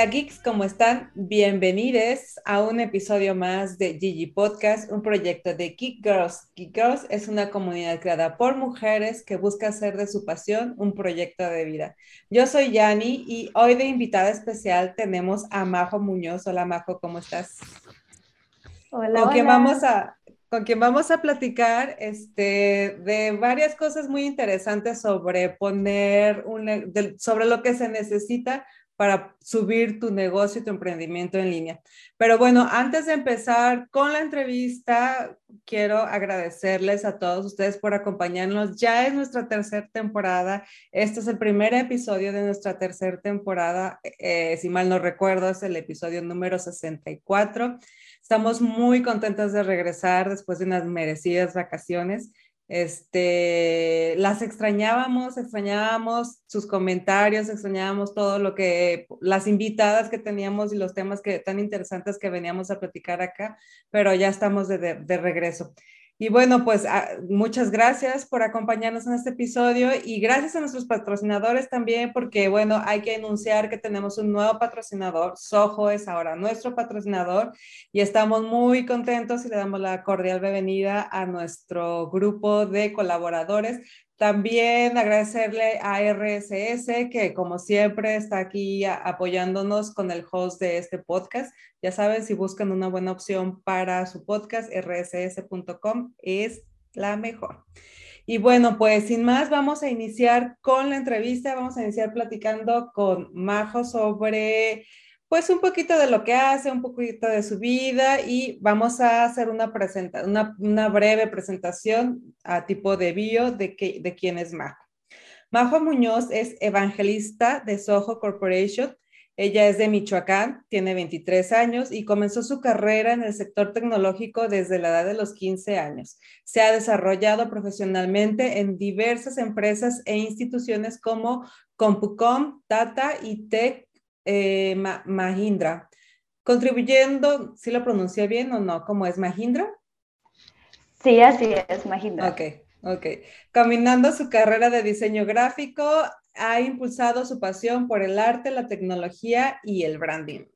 Hola geeks, ¿cómo están? Bienvenidos a un episodio más de Gigi Podcast, un proyecto de Geek Girls. Geek Girls es una comunidad creada por mujeres que busca hacer de su pasión un proyecto de vida. Yo soy Yani y hoy de invitada especial tenemos a Majo Muñoz. Hola Majo, ¿cómo estás? Hola. Con quien vamos a con quien vamos a platicar este, de varias cosas muy interesantes sobre poner un, sobre lo que se necesita para subir tu negocio y tu emprendimiento en línea. Pero bueno, antes de empezar con la entrevista, quiero agradecerles a todos ustedes por acompañarnos. Ya es nuestra tercera temporada. Este es el primer episodio de nuestra tercera temporada. Eh, si mal no recuerdo, es el episodio número 64. Estamos muy contentos de regresar después de unas merecidas vacaciones. Este, las extrañábamos, extrañábamos sus comentarios, extrañábamos todo lo que, las invitadas que teníamos y los temas que, tan interesantes que veníamos a platicar acá, pero ya estamos de, de regreso. Y bueno, pues ah, muchas gracias por acompañarnos en este episodio y gracias a nuestros patrocinadores también, porque bueno, hay que anunciar que tenemos un nuevo patrocinador. Soho es ahora nuestro patrocinador y estamos muy contentos y le damos la cordial bienvenida a nuestro grupo de colaboradores. También agradecerle a RSS, que como siempre está aquí apoyándonos con el host de este podcast. Ya saben, si buscan una buena opción para su podcast, rss.com es la mejor. Y bueno, pues sin más, vamos a iniciar con la entrevista. Vamos a iniciar platicando con Majo sobre pues un poquito de lo que hace, un poquito de su vida y vamos a hacer una, presenta una, breve presentación a tipo de bio de, que, de quién es Majo. Majo Muñoz es evangelista de Soho Corporation. Ella es de Michoacán, tiene 23 años y comenzó su carrera en el sector tecnológico desde la edad de los 15 años. Se ha desarrollado profesionalmente en diversas empresas e instituciones como CompuCom, Tata y Tech eh, Mahindra, contribuyendo, si lo pronuncié bien o no, ¿cómo es Mahindra? Sí, así es, Mahindra. Ok, ok. Caminando su carrera de diseño gráfico, ha impulsado su pasión por el arte, la tecnología y el branding.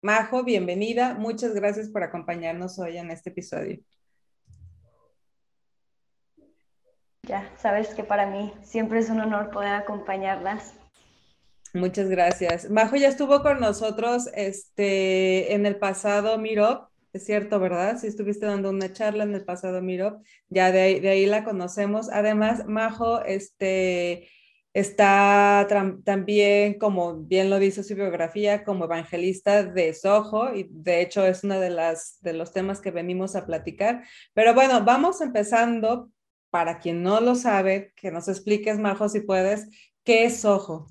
Majo, bienvenida. Muchas gracias por acompañarnos hoy en este episodio. Ya, sabes que para mí siempre es un honor poder acompañarlas Muchas gracias. Majo ya estuvo con nosotros este, en el pasado Mirop, es cierto, ¿verdad? Si estuviste dando una charla en el pasado Mirop, ya de ahí, de ahí la conocemos. Además, Majo este, está también, como bien lo dice su biografía, como evangelista de Soho y de hecho es uno de, las, de los temas que venimos a platicar. Pero bueno, vamos empezando. Para quien no lo sabe, que nos expliques, Majo, si puedes, ¿qué es Soho?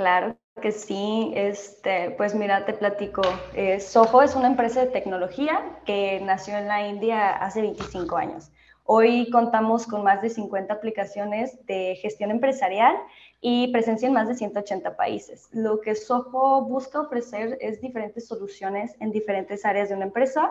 Claro que sí, este, pues mira, te platico. Eh, Soho es una empresa de tecnología que nació en la India hace 25 años. Hoy contamos con más de 50 aplicaciones de gestión empresarial y presencia en más de 180 países. Lo que Soho busca ofrecer es diferentes soluciones en diferentes áreas de una empresa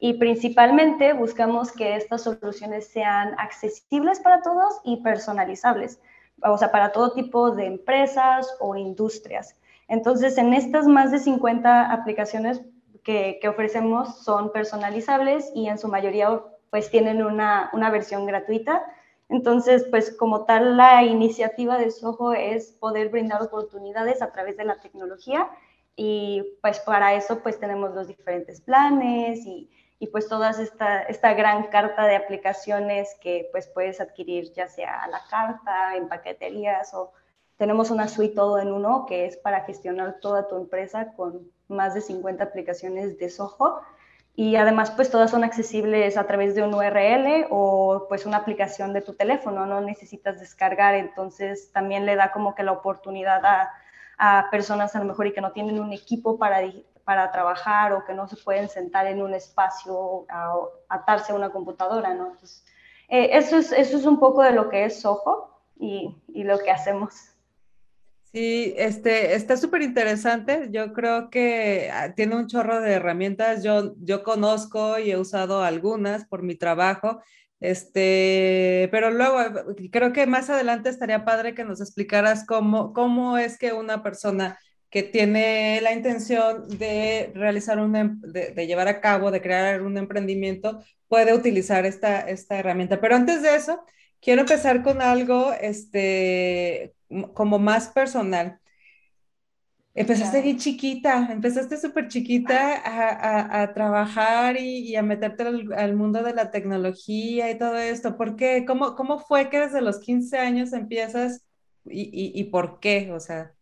y principalmente buscamos que estas soluciones sean accesibles para todos y personalizables o sea, para todo tipo de empresas o industrias. Entonces, en estas más de 50 aplicaciones que, que ofrecemos son personalizables y en su mayoría pues tienen una, una, versión gratuita. Entonces, pues como tal, la iniciativa de Soho es poder brindar oportunidades a través de la tecnología y pues para eso pues tenemos los diferentes planes y y pues toda esta, esta gran carta de aplicaciones que pues puedes adquirir ya sea a la carta, en paqueterías o tenemos una suite todo en uno que es para gestionar toda tu empresa con más de 50 aplicaciones de Soho. Y además pues todas son accesibles a través de un URL o pues una aplicación de tu teléfono, no necesitas descargar, entonces también le da como que la oportunidad a, a personas a lo mejor y que no tienen un equipo para para trabajar o que no se pueden sentar en un espacio a, atarse a una computadora, ¿no? Entonces, eh, eso, es, eso es un poco de lo que es Soho y, y lo que hacemos. Sí, este, está súper interesante. Yo creo que ah, tiene un chorro de herramientas. Yo, yo conozco y he usado algunas por mi trabajo. Este, pero luego creo que más adelante estaría padre que nos explicaras cómo, cómo es que una persona que tiene la intención de realizar un, em, de, de, llevar a cabo, de crear un emprendimiento, puede utilizar esta, esta herramienta. Pero antes de eso, quiero empezar con algo este, como más personal. Empezaste bien chiquita, empezaste súper chiquita a, a, trabajar y, a meterte al, mundo de la tecnología y todo esto. ¿Por qué? ¿Cómo, cómo fue que desde los 15 años empiezas y, y, y por qué? O sea.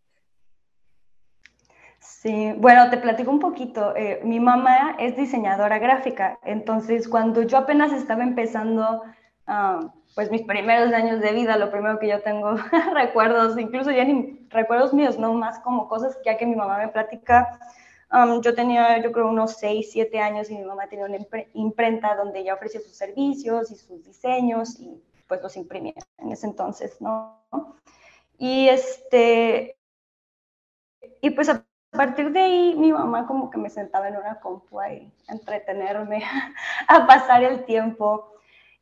Sí, bueno, te platico un poquito. Eh, mi mamá es diseñadora gráfica, entonces cuando yo apenas estaba empezando uh, pues mis primeros años de vida, lo primero que yo tengo recuerdos, incluso ya ni recuerdos míos, no más como cosas ya que mi mamá me platica. Yo tenía, yo creo, unos 6, 7 años y mi mamá tenía una imprenta donde ella ofrecía sus servicios y sus diseños y pues los imprimía en ese entonces, ¿no? Y este, y pues partir de ahí mi mamá como que me sentaba en una compu ahí, entretenerme, a pasar el tiempo.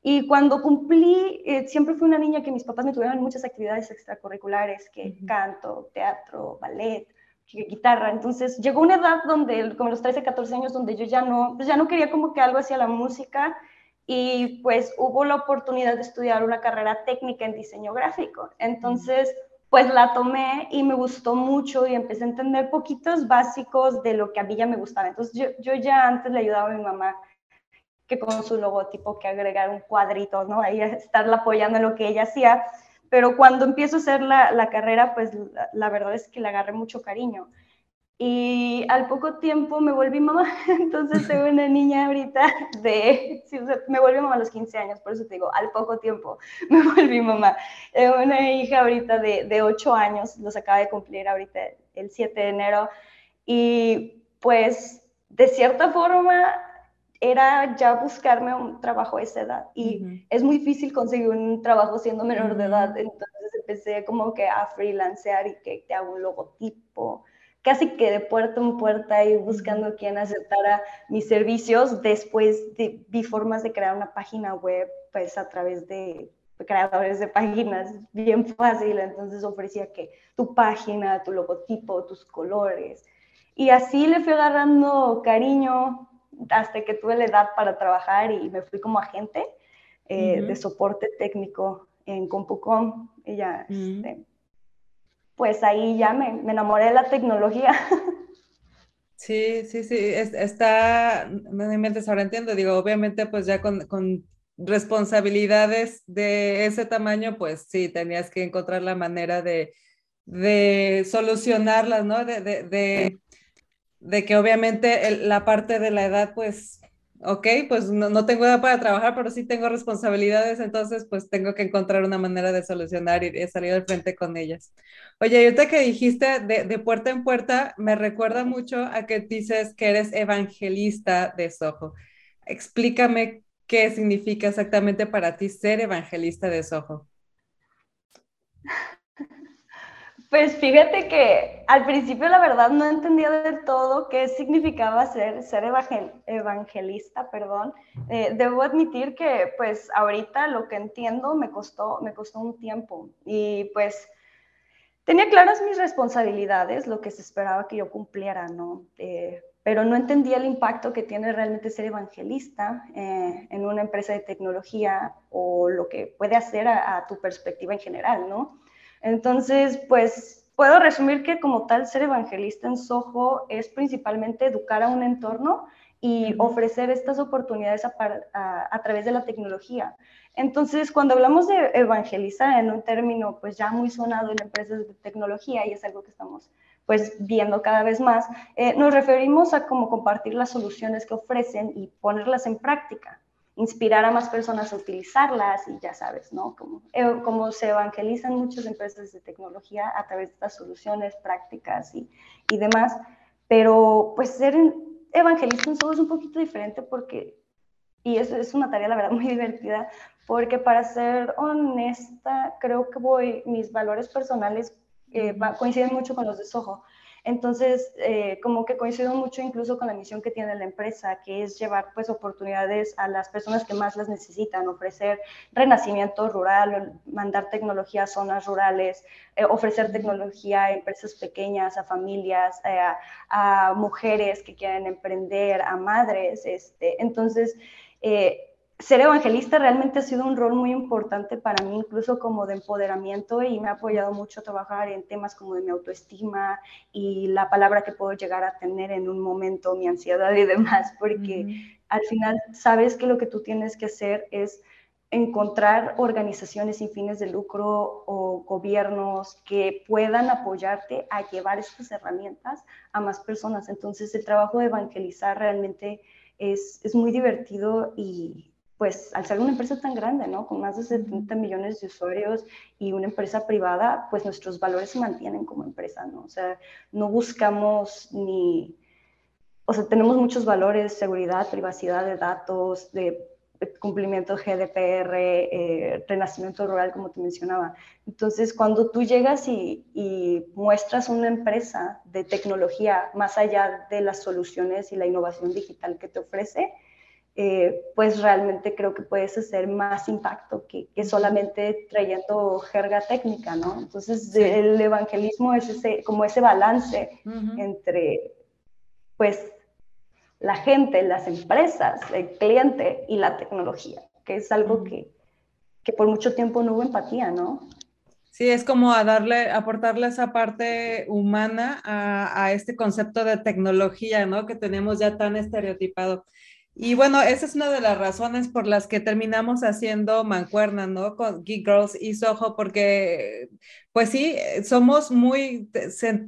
Y cuando cumplí, eh, siempre fui una niña que mis papás me tuvieron muchas actividades extracurriculares, que canto, teatro, ballet, guitarra. Entonces llegó una edad donde, como los 13, 14 años, donde yo ya no, pues ya no quería como que algo hacia la música y pues hubo la oportunidad de estudiar una carrera técnica en diseño gráfico. Entonces, pues la tomé y me gustó mucho y empecé a entender poquitos básicos de lo que a mí ya me gustaba. Entonces, yo, yo ya antes le ayudaba a mi mamá que con su logotipo, que agregar un cuadrito, ¿no? Ahí estarla apoyando en lo que ella hacía. Pero cuando empiezo a hacer la, la carrera, pues la, la, verdad es que le agarré mucho cariño. Y al poco tiempo me volví mamá, entonces tengo una niña ahorita de, sí, me volví mamá a los 15 años, por eso te digo, al poco tiempo me volví mamá. Tengo una hija ahorita de, de 8 años, los acaba de cumplir ahorita el 7 de enero, y pues de cierta forma era ya buscarme un trabajo a esa edad y es muy difícil conseguir un trabajo siendo menor de edad, entonces empecé como que a freelancear y que te hago un logotipo, casi que de puerta en puerta y buscando quien aceptara mis servicios, después vi formas de crear una página web pues a través de creadores de páginas bien fácil, entonces ofrecía que tu página, tu logotipo, tus colores, y así le fui agarrando cariño hasta que tuve la edad para trabajar y me fui como agente eh, de soporte técnico en CompuCom. Y ya, este, pues ahí ya me, me, enamoré de la tecnología. Sí, sí, sí, está, me mente ahora entiendo, digo, obviamente pues ya con, con, responsabilidades de ese tamaño, pues sí, tenías que encontrar la manera de, de solucionarlas, ¿no? De, de, de que obviamente la parte de la edad, pues, ok, pues no, tengo edad para trabajar, pero sí tengo responsabilidades, entonces pues tengo que encontrar una manera de solucionar y, salir al frente con ellas. Oye, ahorita que dijiste de, de, puerta en puerta, me recuerda mucho a que dices que eres evangelista de Soho. Explícame qué significa exactamente para ti ser evangelista de Soho. Pues fíjate que al principio la verdad no entendía del todo qué significaba ser, ser evangelista, perdón. Eh, debo admitir que pues ahorita lo que entiendo me costó, me costó un tiempo y pues tenía claras mis responsabilidades, lo que se esperaba que yo cumpliera, ¿no? Eh, pero no entendía el impacto que tiene realmente ser evangelista eh, en una empresa de tecnología o lo que puede hacer a, a tu perspectiva en general, ¿no? Entonces, pues puedo resumir que como tal ser evangelista en Soho es principalmente educar a un entorno y ofrecer estas oportunidades a, través de la tecnología. Entonces, cuando hablamos de evangelizar en un término pues ya muy sonado en empresas de tecnología y es algo que estamos pues viendo cada vez más, eh, nos referimos a cómo compartir las soluciones que ofrecen y ponerlas en práctica inspirar a más personas a utilizarlas y ya sabes, ¿no? Como, eh, como se evangelizan muchas empresas de tecnología a través de estas soluciones prácticas y, y demás, pero pues ser evangelista en todo es un poquito diferente porque, y eso es una tarea la verdad muy divertida, porque para ser honesta, creo que voy, mis valores personales coinciden mucho con los de Soho. Entonces, eh, como que coincido mucho incluso con la misión que tiene la empresa, que es llevar pues oportunidades a las personas que más las necesitan, ofrecer renacimiento rural, mandar tecnología a zonas rurales, eh, ofrecer tecnología a empresas pequeñas, a familias, eh, a, mujeres que quieren emprender, a madres. Este. Entonces, ser evangelista realmente ha sido un rol muy importante para mí, incluso como de empoderamiento, y me ha apoyado mucho a trabajar en temas como de mi autoestima y la palabra que puedo llegar a tener en un momento, mi ansiedad y demás, porque al final sabes que lo que tú tienes que hacer es encontrar organizaciones sin fines de lucro o gobiernos que puedan apoyarte a llevar estas herramientas a más personas. Entonces el trabajo de evangelizar realmente es, es muy divertido y, pues al ser una empresa tan grande, ¿no? Con más de 70 millones de usuarios y una empresa privada, pues nuestros valores se mantienen como empresa, ¿no? O sea, no buscamos ni, o sea, tenemos muchos valores, seguridad, privacidad de datos, de cumplimiento GDPR, eh, renacimiento rural, como te mencionaba. Entonces, cuando tú llegas y, y, muestras una empresa de tecnología más allá de las soluciones y la innovación digital que te ofrece, eh, pues realmente creo que puedes hacer más impacto que, solamente trayendo jerga técnica, ¿no? Entonces el evangelismo es ese, como ese balance entre, pues, la gente, las empresas, el cliente y la tecnología, que es algo que, que por mucho tiempo no hubo empatía, ¿no? Sí, es como a darle, aportarle esa parte humana a, a, este concepto de tecnología, ¿no? Que tenemos ya tan estereotipado. Y bueno, esa es una de las razones por las que terminamos haciendo mancuerna, ¿no? Con Geek Girls y Soho, porque, pues sí, somos muy,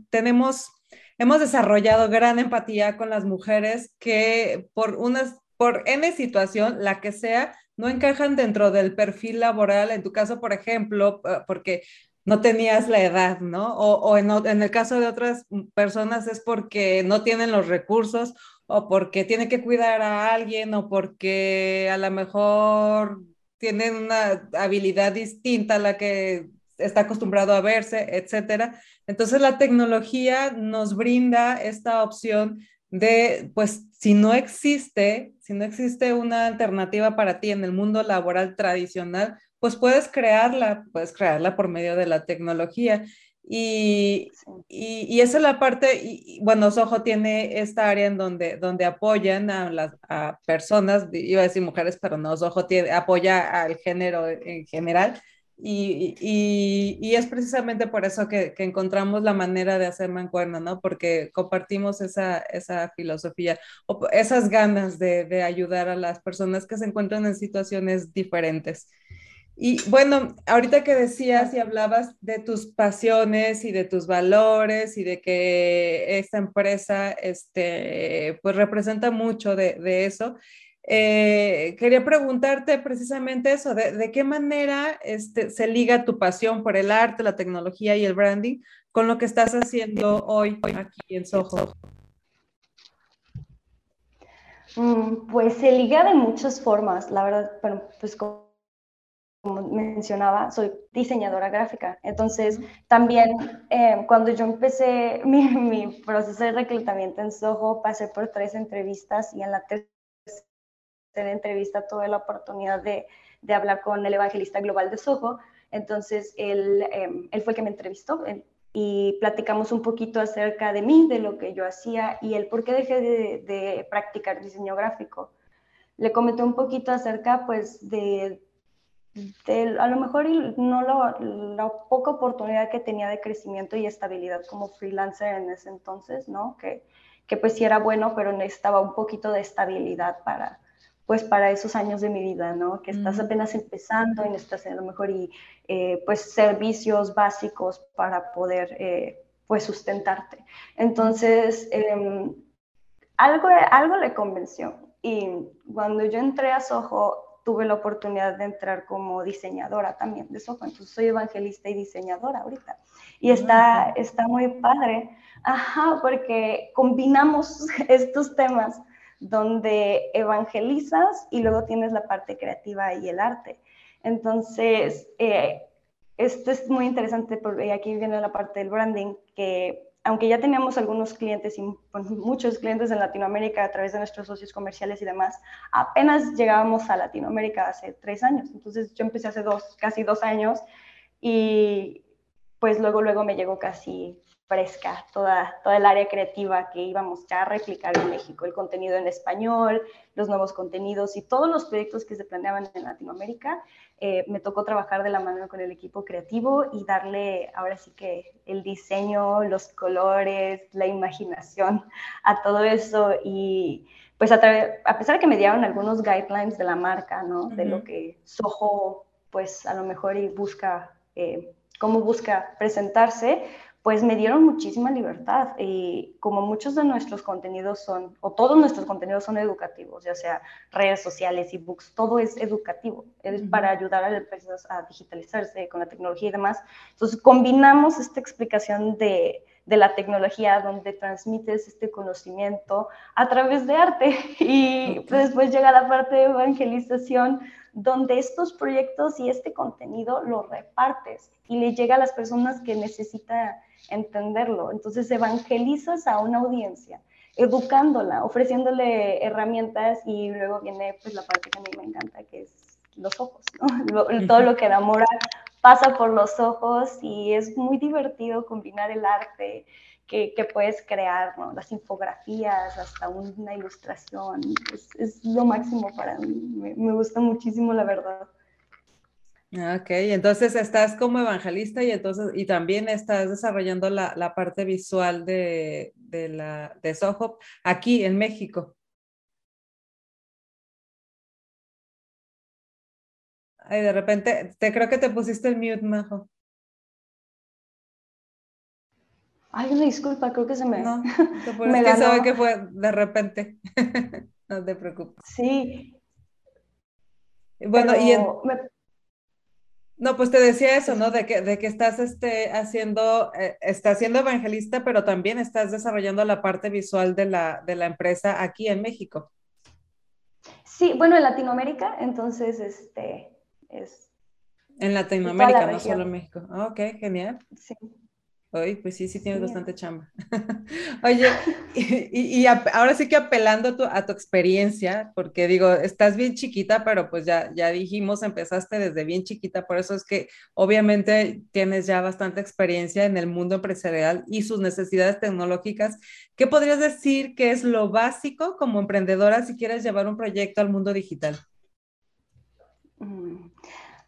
tenemos, hemos desarrollado gran empatía con las mujeres que por unas, por N situación, la que sea, no encajan dentro del perfil laboral. En tu caso, por ejemplo, porque no tenías la edad, ¿no? O, en, en el caso de otras personas es porque no tienen los recursos o porque tiene que cuidar a alguien o porque a lo mejor tienen una habilidad distinta a la que está acostumbrado a verse, etcétera. Entonces la tecnología nos brinda esta opción de, pues, si no existe, si no existe una alternativa para ti en el mundo laboral tradicional, pues puedes crearla, puedes crearla por medio de la tecnología. Y, y, esa es la parte, y, bueno, Soho tiene esta área en donde, donde apoyan a las a personas, iba a decir mujeres, pero no, Soho tiene, apoya al género en general. Y, y, es precisamente por eso que, que, encontramos la manera de hacer mancuerna, ¿no? Porque compartimos esa, esa filosofía, esas ganas de, de ayudar a las personas que se encuentran en situaciones diferentes. Y bueno, ahorita que decías y hablabas de tus pasiones y de tus valores y de que esta empresa este, pues representa mucho de, eso, eh, quería preguntarte precisamente eso, de, de, qué manera este, se liga tu pasión por el arte, la tecnología y el branding con lo que estás haciendo hoy aquí en Soho. Mm, pues se liga de muchas formas, la verdad, pero pues como como mencionaba, soy diseñadora gráfica. Entonces, también eh, cuando yo empecé mi, mi, proceso de reclutamiento en Soho, pasé por tres entrevistas y en la tercera entrevista tuve la oportunidad de, de hablar con el evangelista global de Soho. Entonces, él, em, él fue el que me entrevistó y platicamos un poquito acerca de mí, de lo que yo hacía y el por qué dejé de, de practicar diseño gráfico. Le comenté un poquito acerca, pues, de a lo mejor no la poca oportunidad que tenía de crecimiento y estabilidad como freelancer en ese entonces, ¿no? Que, que pues sí era bueno, pero necesitaba un poquito de estabilidad para, pues para esos años de mi vida, ¿no? Que estás apenas empezando y necesitas a lo mejor y eh, pues servicios básicos para poder eh, pues sustentarte. Entonces, em, algo, algo le convenció. Y cuando yo entré a Soho, tuve la oportunidad de entrar como diseñadora también de software. Entonces soy evangelista y diseñadora ahorita. Y está, está muy padre, ajá, porque combinamos estos temas donde evangelizas y luego tienes la parte creativa y el arte. Entonces, eh, esto es muy interesante porque aquí viene la parte del branding, que aunque ya teníamos algunos clientes y pues, muchos clientes en Latinoamérica a través de nuestros socios comerciales y demás, apenas llegábamos a Latinoamérica hace tres años. Entonces yo empecé hace dos, casi dos años y pues luego, luego me llegó casi fresca toda, toda el área creativa que íbamos ya a replicar en México, el contenido en español, los nuevos contenidos y todos los proyectos que se planeaban en Latinoamérica. Eh, me tocó trabajar de la mano con el equipo creativo y darle ahora sí que el diseño, los colores, la imaginación a todo eso y pues a, a pesar de que me dieron algunos guidelines de la marca, ¿no? De lo que Soho pues a lo mejor y busca, eh, cómo busca presentarse, pues me dieron muchísima libertad y como muchos de nuestros contenidos son, o todos nuestros contenidos son educativos, ya sea redes sociales, ebooks, todo es educativo, es para ayudar a las empresas a digitalizarse con la tecnología y demás. Entonces combinamos esta explicación de, de la tecnología donde transmites este conocimiento a través de arte. Y después llega la parte de evangelización donde estos proyectos y este contenido lo repartes y le llega a las personas que necesitan entenderlo. Entonces evangelizas a una audiencia, educándola, ofreciéndole herramientas y luego viene pues la parte que a mí me encanta, que es los ojos, todo lo que enamora pasa por los ojos y es muy divertido combinar el arte que, puedes crear, las infografías, hasta una ilustración, es, lo máximo para mí, me gusta muchísimo la verdad. Ah, ok, entonces estás como evangelista y entonces y también estás desarrollando la, parte visual de, la, de Soho aquí en México. Ay, de repente, te creo que te pusiste el mute, Majo. Ay, una disculpa, creo que se me. No, me que sabe que fue de repente. no te preocupes. Sí. Bueno, y no, pues te decía eso, ¿no? De que, de que estás este, haciendo, eh, estás siendo evangelista, pero también estás desarrollando la parte visual de la, de la empresa aquí en México. Sí, bueno, en Latinoamérica, entonces, este, es... En Latinoamérica, no solo en México. Ok, genial. Sí. Oye, pues sí, sí tienes bastante chamba. Oye, y, ahora sí que apelando a tu, experiencia, porque digo, estás bien chiquita, pero pues ya, ya dijimos, empezaste desde bien chiquita, por eso es que obviamente tienes ya bastante experiencia en el mundo empresarial y sus necesidades tecnológicas. ¿Qué podrías decir que es lo básico como emprendedora si quieres llevar un proyecto al mundo digital? Mm.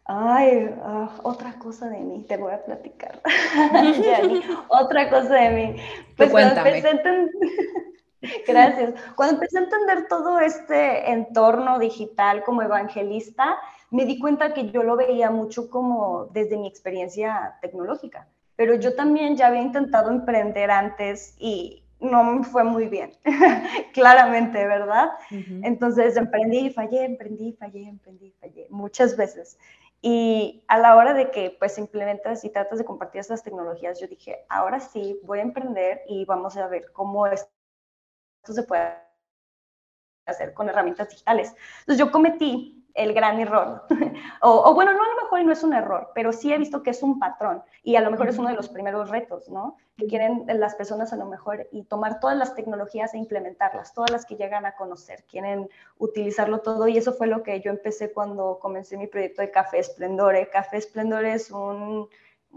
Ay, ah, otra cosa de mí, te voy a platicar. otra cosa de mí. Pues cuando empecé a Gracias. Cuando empecé a entender todo este entorno digital como evangelista, me di cuenta que yo lo veía mucho como desde mi experiencia tecnológica, pero yo también ya había intentado emprender antes y no me fue muy bien, claramente, ¿verdad? Entonces emprendí y fallé, emprendí, fallé, emprendí, fallé, muchas veces. Y a la hora de que pues implementas y tratas de compartir estas tecnologías, yo dije, ahora sí, voy a emprender y vamos a ver cómo esto se puede hacer con herramientas digitales. Entonces yo cometí el gran error. o, bueno, no a lo mejor no es un error, pero sí he visto que es un patrón y a lo mejor es uno de los primeros retos, ¿no? Que quieren las personas a lo mejor y tomar todas las tecnologías e implementarlas, todas las que llegan a conocer, quieren utilizarlo todo y eso fue lo que yo empecé cuando comencé mi proyecto de Café Esplendore. Café Esplendore es un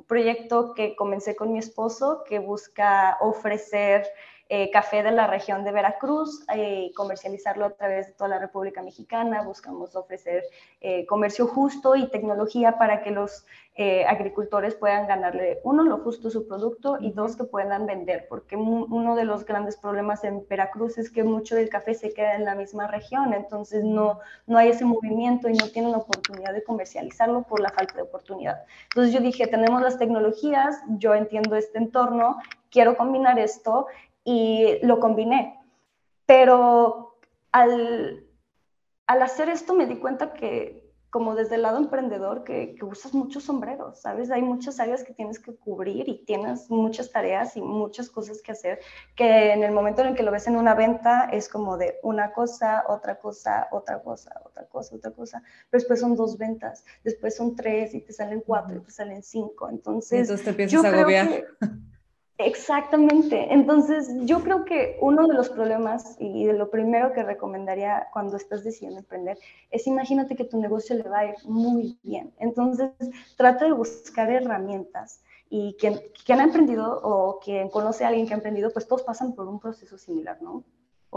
proyecto que comencé con mi esposo que busca ofrecer eh, café de la región de Veracruz, eh, comercializarlo a través de toda la República Mexicana. Buscamos ofrecer eh, comercio justo y tecnología para que los agricultores puedan ganarle, uno, lo justo su producto y dos, que puedan vender, porque uno de los grandes problemas en Veracruz es que mucho del café se queda en la misma región, entonces no, no hay ese movimiento y no tienen la oportunidad de comercializarlo por la falta de oportunidad. Entonces yo dije, tenemos las tecnologías, yo entiendo este entorno, quiero combinar esto y lo combiné. Pero al, al hacer esto me di cuenta que como desde el lado emprendedor que, que, usas muchos sombreros, ¿sabes? Hay muchas áreas que tienes que cubrir y tienes muchas tareas y muchas cosas que hacer, que en el momento en el que lo ves en una venta es como de una cosa, otra cosa, otra cosa, otra cosa, otra cosa, pero después son dos ventas, después son tres y te salen cuatro y te salen cinco, entonces... Entonces te piensas agobiar. Exactamente. Entonces, yo creo que uno de los problemas y de lo primero que recomendaría cuando estás decidiendo emprender es imagínate que tu negocio le va a ir muy bien. Entonces, trata de buscar herramientas y quien, quien ha emprendido o quien conoce a alguien que ha emprendido, pues todos pasan por un proceso similar, ¿no?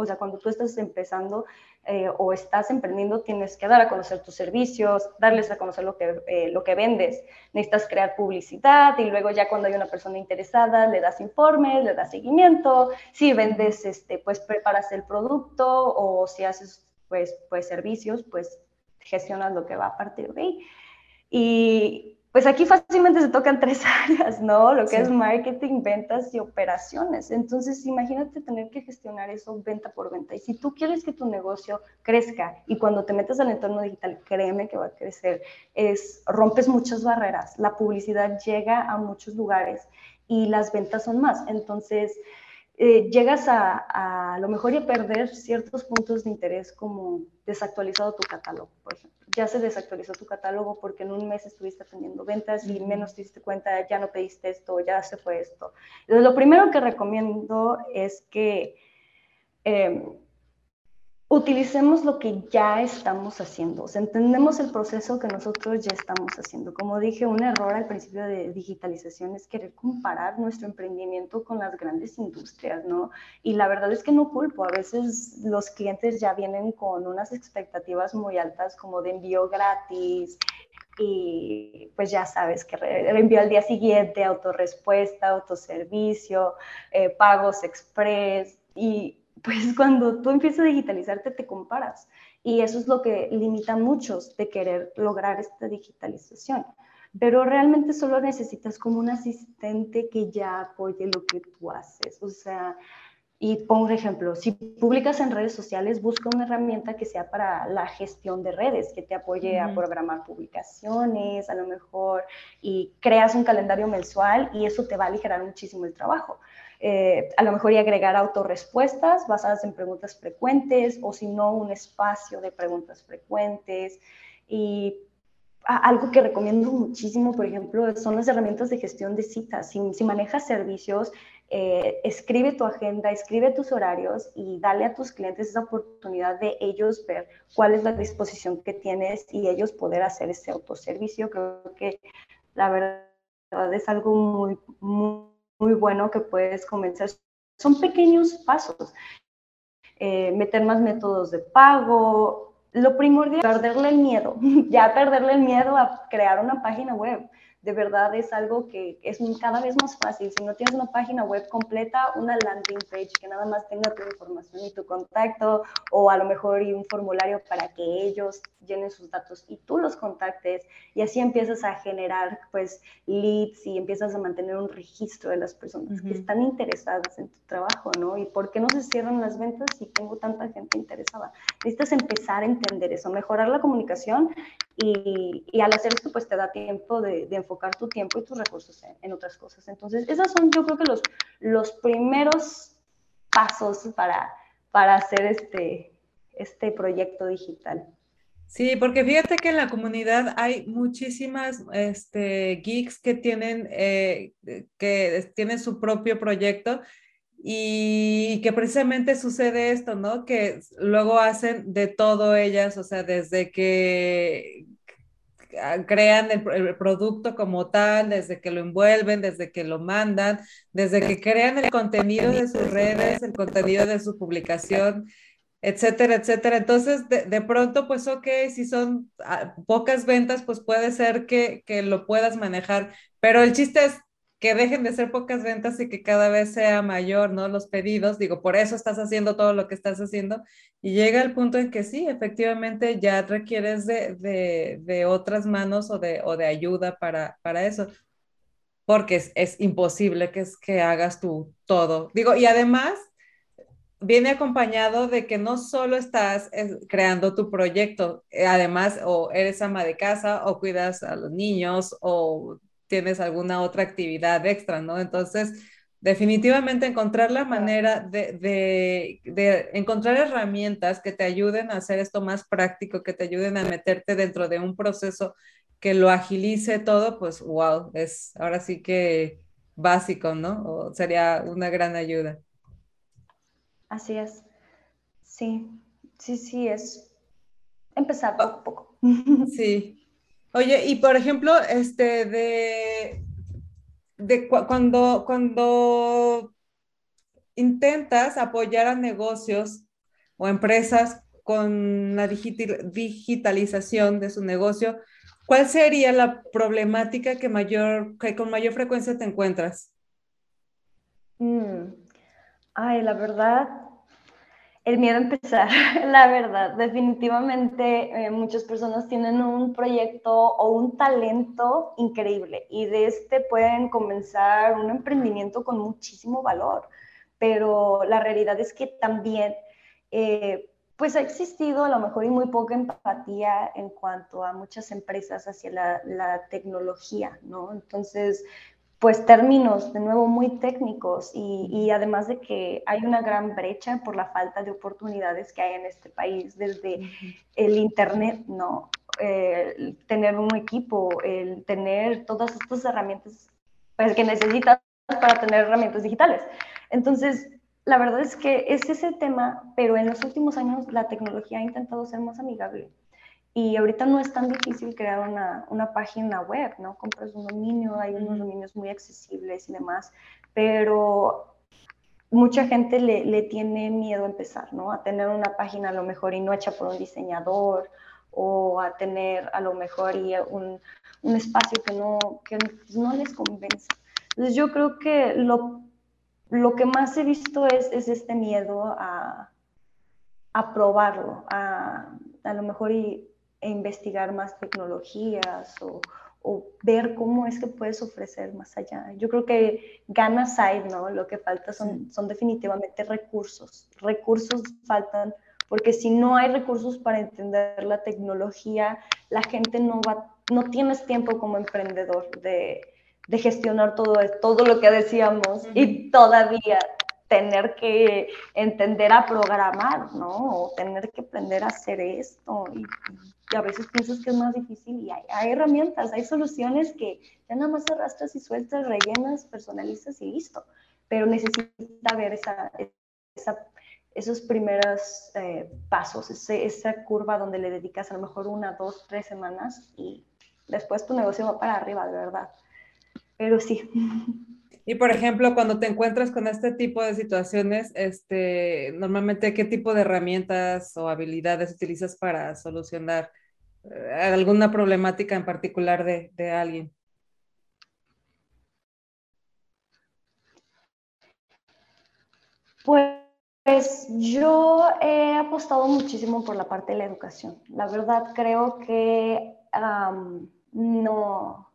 O sea, cuando tú estás empezando eh, o estás emprendiendo, tienes que dar a conocer tus servicios, darles a conocer lo que, eh, lo que vendes. Necesitas crear publicidad y luego ya cuando hay una persona interesada, le das informes, le das seguimiento. Si vendes, este, pues preparas el producto o si haces pues, pues servicios, pues gestionas lo que va a partir de ahí. Y pues aquí fácilmente se tocan tres áreas, ¿no? Lo que es marketing, ventas y operaciones. Entonces, imagínate tener que gestionar eso venta por venta. Y si tú quieres que tu negocio crezca y cuando te metes al entorno digital, créeme que va a crecer, es rompes muchas barreras. La publicidad llega a muchos lugares y las ventas son más. Entonces, eh, llegas a, a, lo mejor y a perder ciertos puntos de interés como desactualizado tu catálogo, por ejemplo. Ya se desactualizó tu catálogo porque en un mes estuviste atendiendo ventas y menos te diste cuenta, ya no pediste esto, ya se fue esto. Entonces, lo primero que recomiendo es que eh, utilicemos lo que ya estamos haciendo, o sea, entendemos el proceso que nosotros ya estamos haciendo. Como dije, un error al principio de digitalización es querer comparar nuestro emprendimiento con las grandes industrias, ¿no? Y la verdad es que no culpo, a veces los clientes ya vienen con unas expectativas muy altas como de envío gratis, y pues ya sabes que envío al día siguiente, autorrespuesta, autoservicio, eh, pagos express y pues cuando tú empiezas a digitalizarte te comparas y eso es lo que limita a muchos de querer lograr esta digitalización. Pero realmente solo necesitas como un asistente que ya apoye lo que tú haces. O sea, y pongo ejemplo, si publicas en redes sociales, busca una herramienta que sea para la gestión de redes, que te apoye a programar publicaciones, a lo mejor, y creas un calendario mensual y eso te va a aligerar muchísimo el trabajo. Eh, a lo mejor y agregar autorrespuestas basadas en preguntas frecuentes o si no un espacio de preguntas frecuentes. Y algo que recomiendo muchísimo, por ejemplo, son las herramientas de gestión de citas. Si, manejas servicios, eh, escribe tu agenda, escribe tus horarios y dale a tus clientes esa oportunidad de ellos ver cuál es la disposición que tienes y ellos poder hacer ese autoservicio. Creo que la verdad es algo muy, muy muy bueno que puedes comenzar. Son pequeños pasos. Eh, meter más métodos de pago. Lo primordial, perderle el miedo, ya perderle el miedo a crear una página web de verdad es algo que es cada vez más fácil. Si no tienes una página web completa, una landing page que nada más tenga tu información y tu contacto, o a lo mejor y un formulario para que ellos llenen sus datos y tú los contactes, y así empiezas a generar pues leads y empiezas a mantener un registro de las personas que están interesadas en tu trabajo, ¿no? ¿Y por qué no se cierran las ventas si tengo tanta gente interesada? Necesitas empezar a entender eso, mejorar la comunicación y, y al hacer esto pues te da tiempo de, de enfocar tu tiempo y tus recursos en, otras cosas. Entonces, esos son yo creo que los, los primeros pasos para, para hacer este, este proyecto digital. Sí, porque fíjate que en la comunidad hay muchísimas este, geeks que tienen, eh, que tienen su propio proyecto y que precisamente sucede esto, ¿no? Que luego hacen de todo ellas, o sea, desde que crean el, producto como tal, desde que lo envuelven, desde que lo mandan, desde que crean el contenido de sus redes, el contenido de su publicación, etcétera, etcétera. Entonces, de, pronto, pues, ok, si son ah, pocas ventas, pues puede ser que, que lo puedas manejar, pero el chiste es que dejen de ser pocas ventas y que cada vez sea mayor, ¿no? Los pedidos, digo, por eso estás haciendo todo lo que estás haciendo y llega el punto en que sí, efectivamente ya requieres de, de, otras manos o de, o de ayuda para, para eso, porque es, es imposible que, es, que hagas tú todo. Digo, y además, viene acompañado de que no solo estás eh, creando tu proyecto, eh, además o eres ama de casa o cuidas a los niños o tienes alguna otra actividad extra, ¿no? Entonces, definitivamente encontrar la manera de, encontrar herramientas que te ayuden a hacer esto más práctico, que te ayuden a meterte dentro de un proceso que lo agilice todo, pues wow, es ahora sí que básico, ¿no? O sería una gran ayuda. Así es. Sí, sí, sí, es empezar poco a poco. Sí. Oye, y por ejemplo, este de, de cuando, cuando intentas apoyar a negocios o empresas con la digitalización de su negocio, ¿cuál sería la problemática que, mayor, que con mayor frecuencia te encuentras? Mm. Ay, la verdad, el miedo a empezar, la verdad, definitivamente eh, muchas personas tienen un proyecto o un talento increíble y de este pueden comenzar un emprendimiento con muchísimo valor, pero la realidad es que también eh, pues ha existido a lo mejor y muy poca empatía en cuanto a muchas empresas hacia la, la tecnología, ¿no? Entonces, pues términos de nuevo muy técnicos y, además de que hay una gran brecha por la falta de oportunidades que hay en este país desde el internet, ¿no? tener un equipo, el tener todas estas herramientas pues, que necesitas para tener herramientas digitales. Entonces, la verdad es que es ese tema, pero en los últimos años la tecnología ha intentado ser más amigable. Y ahorita no es tan difícil crear una, una, página web, ¿no? Compras un dominio, hay unos dominios muy accesibles y demás, pero mucha gente le, le, tiene miedo a empezar, ¿no? A tener una página a lo mejor y no hecha por un diseñador o a tener a lo mejor y un, un espacio que no, que no les convence. Entonces yo creo que lo, lo que más he visto es, es este miedo a, a probarlo, a, a lo mejor y e investigar más tecnologías o, ver cómo es que puedes ofrecer más allá. Yo creo que ganas hay, ¿no? Lo que falta son, son definitivamente recursos. Recursos faltan porque si no hay recursos para entender la tecnología, la gente no va, no tienes tiempo como emprendedor de, de gestionar todo, todo lo que decíamos y todavía tener que entender a programar, ¿no? O tener que aprender a hacer esto. Y, a veces piensas que es más difícil y hay, herramientas, hay soluciones que ya nada más arrastras y sueltas, rellenas, personalizas y listo. Pero necesita ver esa, esos primeros eh, pasos, esa curva donde le dedicas a lo mejor una, dos, tres semanas y después tu negocio va para arriba, de verdad. Pero sí. Y por ejemplo, cuando te encuentras con este tipo de situaciones, este, normalmente, ¿qué tipo de herramientas o habilidades utilizas para solucionar eh, alguna problemática en particular de, de alguien? Pues yo he apostado muchísimo por la parte de la educación. La verdad creo que no,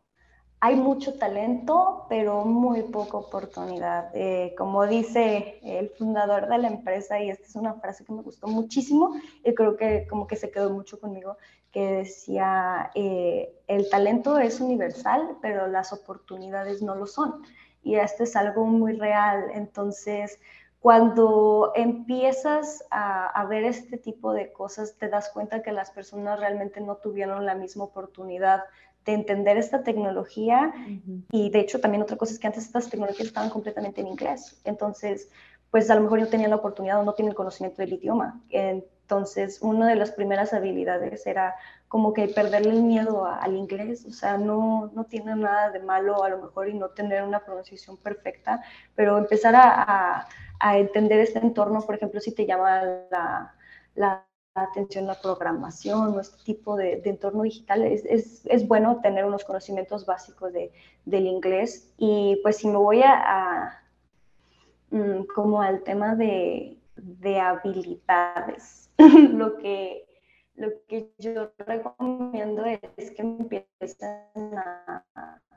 hay mucho talento, pero muy poca oportunidad. Eh, como dice el fundador de la empresa, y esta es una frase que me gustó muchísimo y creo que como que se quedó mucho conmigo, que decía, eh, el talento es universal, pero las oportunidades no lo son. Y esto es algo muy real. Entonces, cuando empiezas a, a, ver este tipo de cosas, te das cuenta que las personas realmente no tuvieron la misma oportunidad de entender esta tecnología y de hecho también otra cosa es que antes estas tecnologías estaban completamente en inglés, entonces pues a lo mejor no tenían la oportunidad o no tienen el conocimiento del idioma. Entonces, una de las primeras habilidades era como que perderle el miedo al inglés, o sea, no, no tiene nada de malo a lo mejor y no tener una pronunciación perfecta, pero empezar a, a, entender este entorno, por ejemplo, si te llama la, la atención a programación o este tipo de, entorno digital, es, es, es, bueno tener unos conocimientos básicos de, del inglés. Y pues si me voy a, mm, como al tema de, de habilidades, lo que, lo que yo recomiendo es que empiecen a,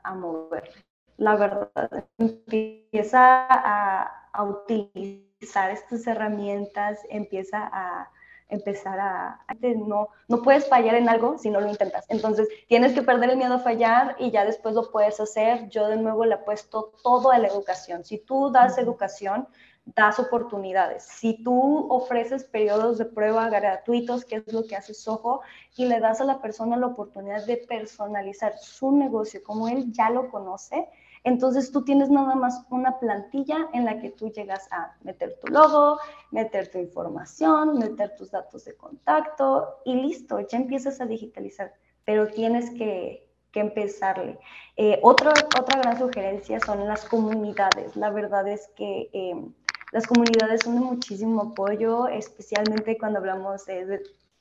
a mover. La verdad, empieza a, a utilizar estas herramientas, empieza a empezar a, no, no puedes fallar en algo si no lo intentas. Entonces, tienes que perder el miedo a fallar y ya después lo puedes hacer. Yo de nuevo le he puesto todo a la educación. Si tú das educación, das oportunidades. Si tú ofreces periodos de prueba gratuitos, que es lo que hace Soho, y le das a la persona la oportunidad de personalizar su negocio como él ya lo conoce, entonces tú tienes nada más una plantilla en la que tú llegas a meter tu logo, meter tu información, meter tus datos de contacto y listo, ya empiezas a digitalizar, pero tienes que, empezarle. Eh, otra gran sugerencia son las comunidades. La verdad es que em, las comunidades son de muchísimo apoyo, especialmente cuando hablamos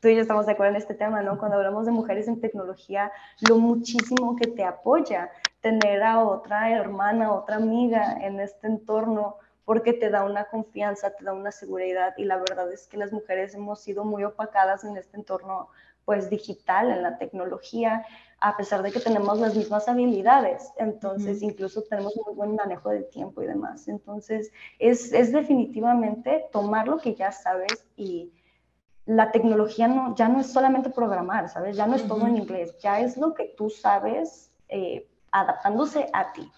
tú y yo estamos de acuerdo en este tema, ¿no? Cuando hablamos de mujeres en tecnología, lo muchísimo que te apoya tener a otra hermana, otra amiga en este entorno, porque te da una confianza, te da una seguridad y la verdad es que las mujeres hemos sido muy opacadas en este entorno pues digital, en la tecnología a pesar de que tenemos las mismas habilidades. Entonces, incluso tenemos muy buen manejo del tiempo y demás. Entonces, es, es, definitivamente tomar lo que ya sabes y la tecnología no, ya no es solamente programar, ¿sabes? Ya no es todo en inglés, ya es lo que tú sabes eh, adaptándose a ti.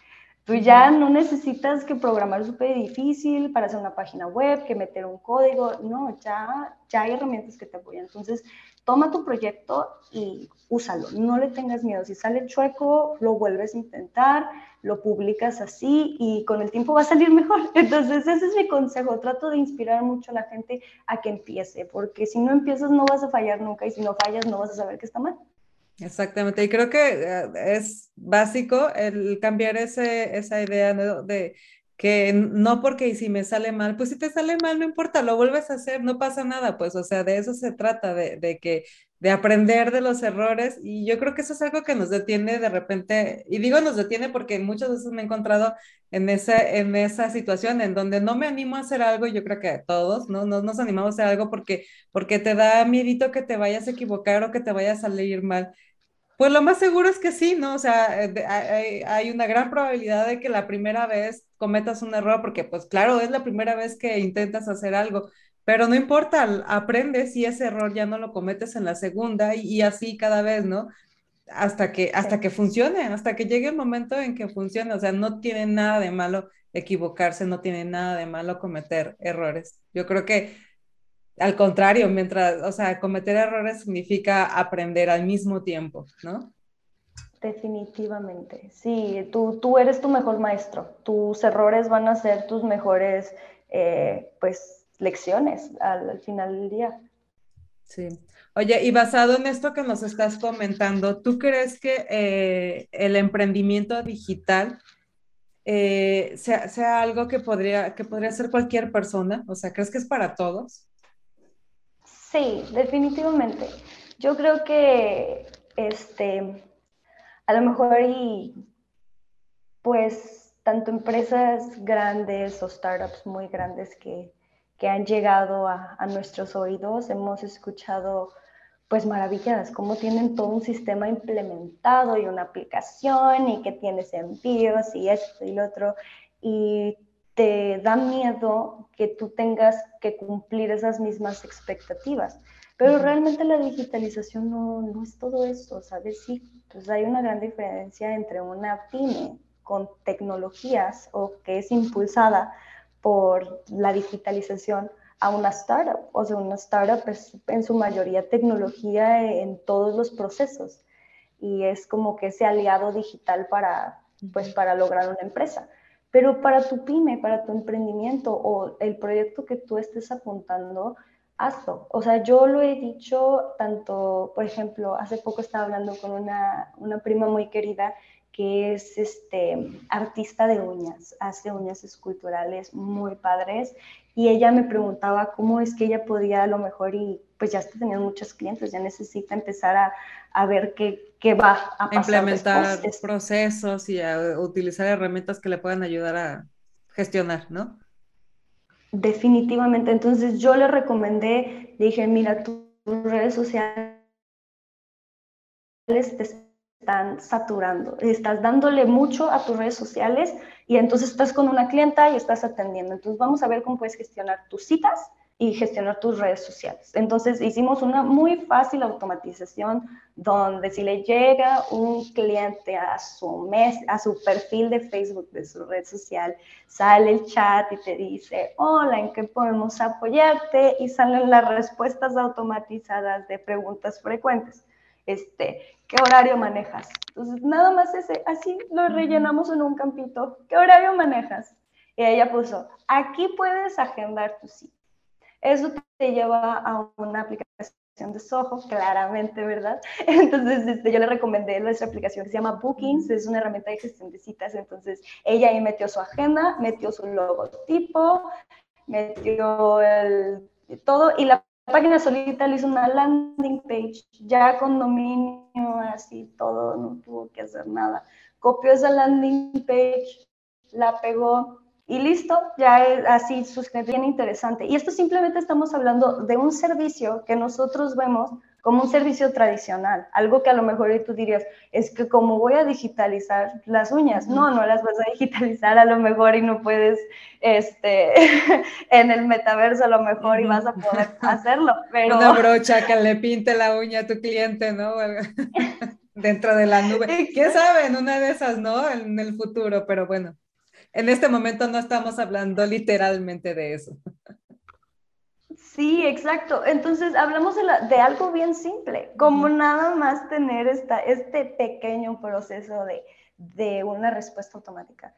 Tú ya no necesitas que programar súper difícil para hacer una página web, que meter un código, no, ya, ya hay herramientas que te apoyan. Entonces, toma tu proyecto y úsalo, no le tengas miedo. Si sale chueco, lo vuelves a intentar, lo publicas así y con el tiempo va a salir mejor. Entonces, ese es mi consejo. Trato de inspirar mucho a la gente a que empiece, porque si no empiezas no vas a fallar nunca y si no fallas no vas a saber que está mal. Exactamente, y creo que eh, es básico el cambiar ese, esa idea de que no porque si me sale mal, pues si te sale mal, no importa, lo vuelves a hacer, no pasa nada, pues, o sea, de eso se trata, de, de, que, de aprender de los errores, y yo creo que eso es algo que nos detiene de repente, y digo nos detiene porque muchas veces me he encontrado en esa, en esa situación en donde no me animo a hacer algo, yo creo que todos, ¿no? No nos animamos a hacer algo porque, porque te da miedito que te vayas a equivocar o que te vaya a salir mal. Pues lo más seguro es que sí, ¿no? O sea, eh, hay, una gran probabilidad de que la primera vez cometas un error, porque pues claro, es la primera vez que intentas hacer algo, pero no importa, aprendes y ese error ya no lo cometes en la segunda y, así cada vez, ¿no? Hasta que, hasta que funcione, hasta que llegue el momento en que funcione. O sea, no tiene nada de malo equivocarse, no tiene nada de malo cometer errores. Yo creo que al contrario, mientras, o sea, cometer errores significa aprender al mismo tiempo, ¿no? Definitivamente, sí, tú, tú eres tu mejor maestro, tus errores van a ser tus mejores, eh, pues, lecciones al, final del día. Sí. Oye, y basado en esto que nos estás comentando, ¿tú crees que eh, el emprendimiento digital eh, sea, sea, algo que podría, que podría ser cualquier persona? O sea, ¿crees que es para todos? Sí, definitivamente. Yo creo que este, a lo mejor y pues tanto empresas grandes o startups muy grandes que, han llegado a, nuestros oídos, hemos escuchado pues maravillas, cómo tienen todo un sistema implementado y una aplicación y que tienes envíos y esto y lo otro. Y te da miedo que tú tengas que cumplir esas mismas expectativas. Pero realmente la digitalización no, no es todo eso, ¿sabes? Sí, pues hay una gran diferencia entre una pyme con tecnologías o que es impulsada por la digitalización a una startup. O sea, una startup es en su mayoría tecnología en todos los procesos y es como que ese aliado digital para, pues, para lograr una empresa. Pero para tu pyme, para tu emprendimiento o el proyecto que tú estés apuntando, hazlo. O sea, yo lo he dicho tanto, por ejemplo, hace poco estaba hablando con una, una prima muy querida que es este, artista de uñas, hace uñas esculturales muy padres y ella me preguntaba cómo es que ella podía a lo mejor y pues ya está teniendo muchos clientes, ya necesita empezar a, a ver qué, qué, va a pasar. Implementar procesos y a utilizar herramientas que le puedan ayudar a gestionar, ¿no? Definitivamente. Entonces yo le recomendé, le dije, mira, tus redes sociales te están saturando. Estás dándole mucho a tus redes sociales y entonces estás con una clienta y estás atendiendo. Entonces vamos a ver cómo puedes gestionar tus citas y gestionar tus redes sociales. Entonces hicimos una muy fácil automatización donde si le llega un cliente a su mes, a su perfil de Facebook de su red social, sale el chat y te dice, hola, ¿en qué podemos apoyarte? Y salen las respuestas automatizadas de preguntas frecuentes. Este, ¿qué horario manejas? Entonces, nada más ese, así lo rellenamos en un campito. ¿Qué horario manejas? Y ella puso, aquí puedes agendar tu cita eso te lleva a una aplicación de Soho, claramente, ¿verdad? Entonces, este, yo le recomendé nuestra aplicación que se llama Bookings, es una herramienta de gestión de citas. Entonces, ella ahí metió su agenda, metió su logotipo, metió el, todo y la página solita le hizo una landing page, ya con dominio, así todo, no tuvo que hacer nada. Copió esa landing page, la pegó, y listo, ya es así bien interesante. Y esto simplemente estamos hablando de un servicio que nosotros vemos como un servicio tradicional, algo que a lo mejor tú dirías, es que como voy a digitalizar las uñas, no, no las vas a digitalizar a lo mejor y no puedes, este, en el metaverso a lo mejor y vas a poder hacerlo, pero... Una brocha que le pinte la uña a tu cliente, ¿no? Dentro de la nube. ¿Quién sabe? En una de esas, ¿no? En el futuro, pero bueno en este momento no estamos hablando literalmente de eso. Sí, exacto. Entonces hablamos de, algo bien simple, como nada más tener esta, este pequeño proceso de, de una respuesta automática.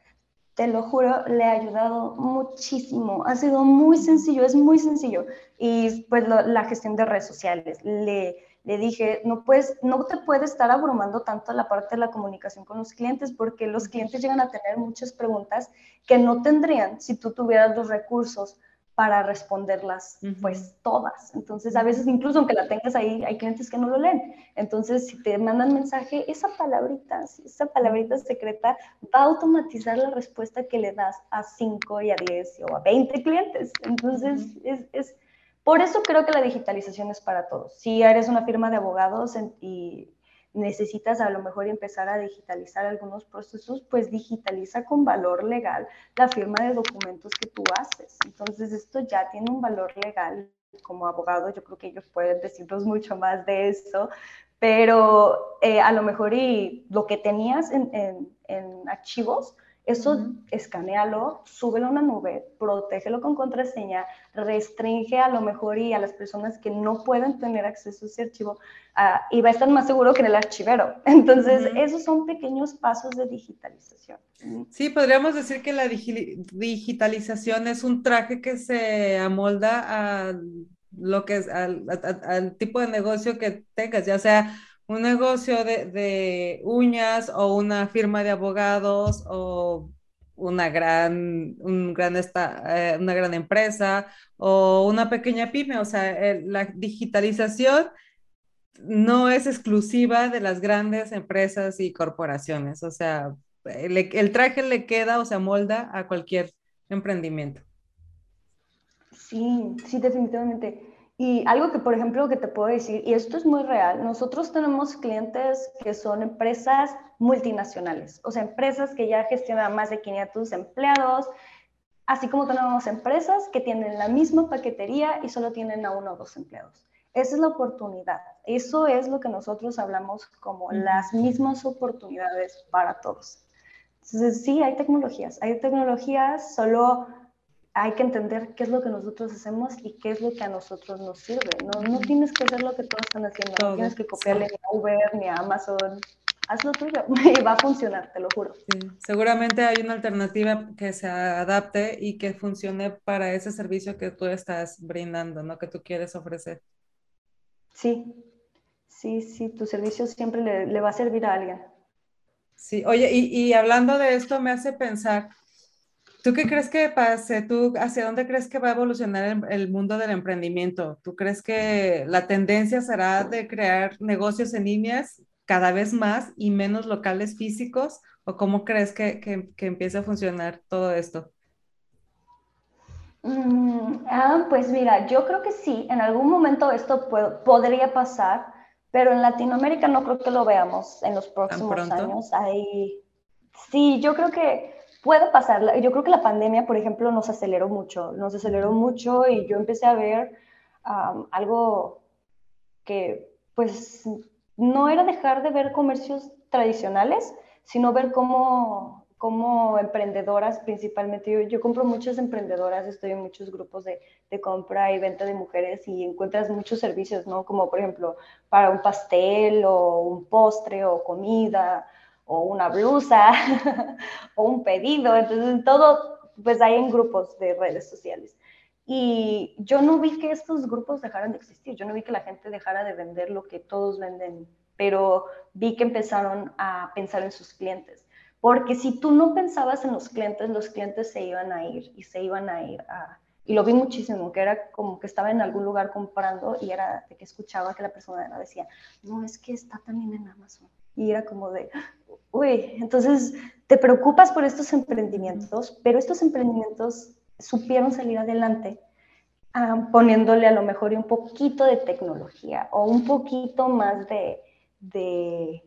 Te lo juro, le ha ayudado muchísimo. Ha sido muy sencillo, es muy sencillo. Y pues la gestión de redes sociales, le, le dije, no, puedes, no te puede estar abrumando tanto la parte de la comunicación con los clientes porque los clientes llegan a tener muchas preguntas que no tendrían si tú tuvieras los recursos para responderlas, pues todas. Entonces, a veces, incluso aunque la tengas ahí, hay clientes que no lo leen. Entonces, si te mandan mensaje, esa palabrita, esa palabrita secreta va a automatizar la respuesta que le das a 5 y a 10 o a 20 clientes. Entonces, es, es por eso creo que la digitalización es para todos. Si eres una firma de abogados y necesitas a lo mejor empezar a digitalizar algunos procesos, pues digitaliza con valor legal la firma de documentos que tú haces. Entonces esto ya tiene un valor legal. Como abogado yo creo que ellos pueden decirnos mucho más de eso, pero eh, a lo mejor y lo que tenías en, en archivos, eso escanealo, súbelo a una nube, protégelo con contraseña, restringe a lo mejor y a las personas que no pueden tener acceso a ese archivo ah, y va a estar más seguro que en el archivero. Entonces, esos son pequeños pasos de digitalización. Sí, podríamos decir que la digitalización es un traje que se amolda a lo que es al, al tipo de negocio que tengas, ya sea un negocio de, uñas o una firma de abogados o una gran, un gran esta, eh, una gran empresa o una pequeña pyme. O sea, la digitalización no es exclusiva de las grandes empresas y corporaciones. O sea, el, traje le queda o se amolda a cualquier emprendimiento. Sí, sí, definitivamente. Y algo que, por ejemplo, que te puedo decir, y esto es muy real, nosotros tenemos clientes que son empresas multinacionales, o sea, empresas que ya gestionan más de 500 empleados, así como tenemos empresas que tienen la misma paquetería y solo tienen a uno o dos empleados. Esa es la oportunidad. Eso es lo que nosotros hablamos como las mismas oportunidades para todos. Entonces, sí, hay tecnologías. Hay tecnologías, solo hay que entender qué es lo que nosotros hacemos y qué es lo que a nosotros nos sirve. No, no tienes que hacer lo que todos están haciendo, no tienes que copiarle ni a Uber ni a Amazon. Haz lo tuyo y va a funcionar, te lo juro. Seguramente hay una alternativa que se adapte y que funcione para ese servicio que tú estás brindando, ¿no? Que tú quieres ofrecer. Sí, sí, sí, tu servicio siempre le, le va a servir a alguien. Sí, oye, y, y hablando de esto me hace pensar, ¿Tú qué crees que pase? ¿Tú hacia dónde crees que va a evolucionar el, mundo del emprendimiento? ¿Tú crees que la tendencia será de crear negocios en líneas cada vez más y menos locales físicos? ¿O cómo crees que, que, empiece a funcionar todo esto? Mm, ah, pues mira, yo creo que sí, en algún momento esto podría pasar, pero en Latinoamérica no creo que lo veamos en los próximos años. Ahí, sí, yo creo que puede pasar. Yo creo que la pandemia, por ejemplo, nos aceleró mucho, nos aceleró mucho y yo empecé a ver algo que, pues, no era dejar de ver comercios tradicionales, sino ver cómo, cómo emprendedoras, principalmente yo, yo, compro muchas emprendedoras, estoy en muchos grupos de, de, compra y venta de mujeres y encuentras muchos servicios, ¿no? Como por ejemplo para un pastel o un postre o comida o una blusa o un pedido, entonces todo pues hay en grupos de redes sociales. Y yo no vi que estos grupos dejaran de existir, yo no vi que la gente dejara de vender lo que todos venden, pero vi que empezaron a pensar en sus clientes. Porque si tú no pensabas en los clientes, los clientes se iban a ir y se iban a ir a... Y lo vi muchísimo, que era como que estaba en algún lugar comprando y era de que escuchaba que la persona decía, no, es que está también en Amazon. Y era como de, uy, entonces te preocupas por estos emprendimientos, pero estos emprendimientos supieron salir adelante ah, poniéndole a lo mejor un poquito de tecnología o un poquito más de, de,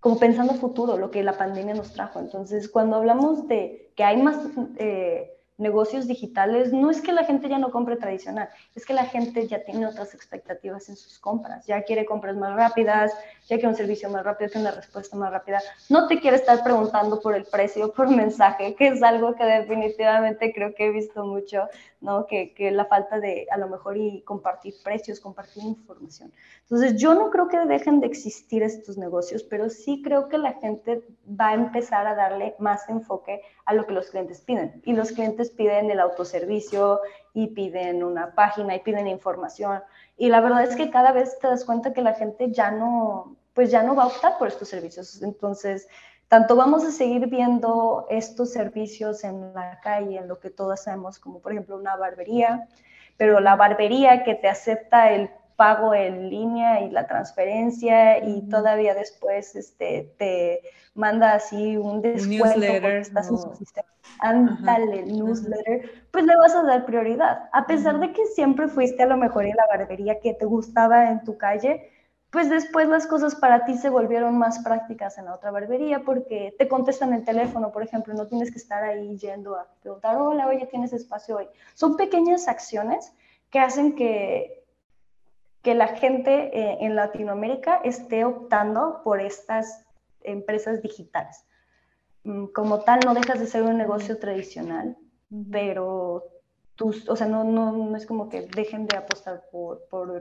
como pensando futuro, lo que la pandemia nos trajo. Entonces, cuando hablamos de que hay más eh, negocios digitales, no es que la gente ya no compre tradicional, es que la gente ya tiene otras expectativas en sus compras, ya quiere compras más rápidas, ya quiere un servicio más rápido, quiere una respuesta más rápida, no te quiere estar preguntando por el precio, por mensaje, que es algo que definitivamente creo que he visto mucho, ¿no? Que, que la falta de a lo mejor y compartir precios, compartir información. Entonces, yo no creo que dejen de existir estos negocios, pero sí creo que la gente va a empezar a darle más enfoque a lo que los clientes piden. Y los clientes piden el autoservicio y piden una página y piden información. Y la verdad es que cada vez te das cuenta que la gente ya no, pues ya no va a optar por estos servicios. Entonces, tanto vamos a seguir viendo estos servicios en la calle, en lo que todos sabemos, como por ejemplo una barbería, pero la barbería que te acepta el pago en línea y la transferencia y todavía después este, te manda así un descuento porque estás en su sistema. Ándale, newsletter, pues le vas a dar prioridad. A pesar de que siempre fuiste a lo mejor en la barbería que te gustaba en tu calle, pues después las cosas para ti se volvieron más prácticas en la otra barbería porque te contestan el teléfono, por ejemplo, no tienes que estar ahí yendo a preguntar, hola, oye, ¿tienes espacio hoy? Son pequeñas acciones que hacen que que la gente eh, en Latinoamérica esté optando por estas empresas digitales. Mm, como tal, no dejas de ser un negocio tradicional, pero tus, o sea, no, no, no, es como que dejen de apostar por... por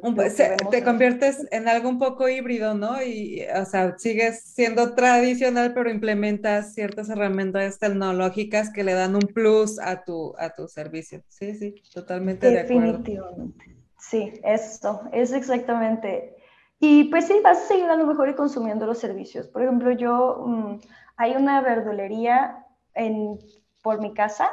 te conviertes en algo un poco híbrido, ¿no? Y, o sea, sigues siendo tradicional, pero implementas ciertas herramientas tecnológicas que le dan un plus a tu, a tu servicio. Sí, sí, totalmente de acuerdo. Definitivamente. Sí, eso, es exactamente. Y pues sí, vas a seguir a lo mejor y consumiendo los servicios. Por ejemplo, yo, mm, hay una verdulería en, por mi casa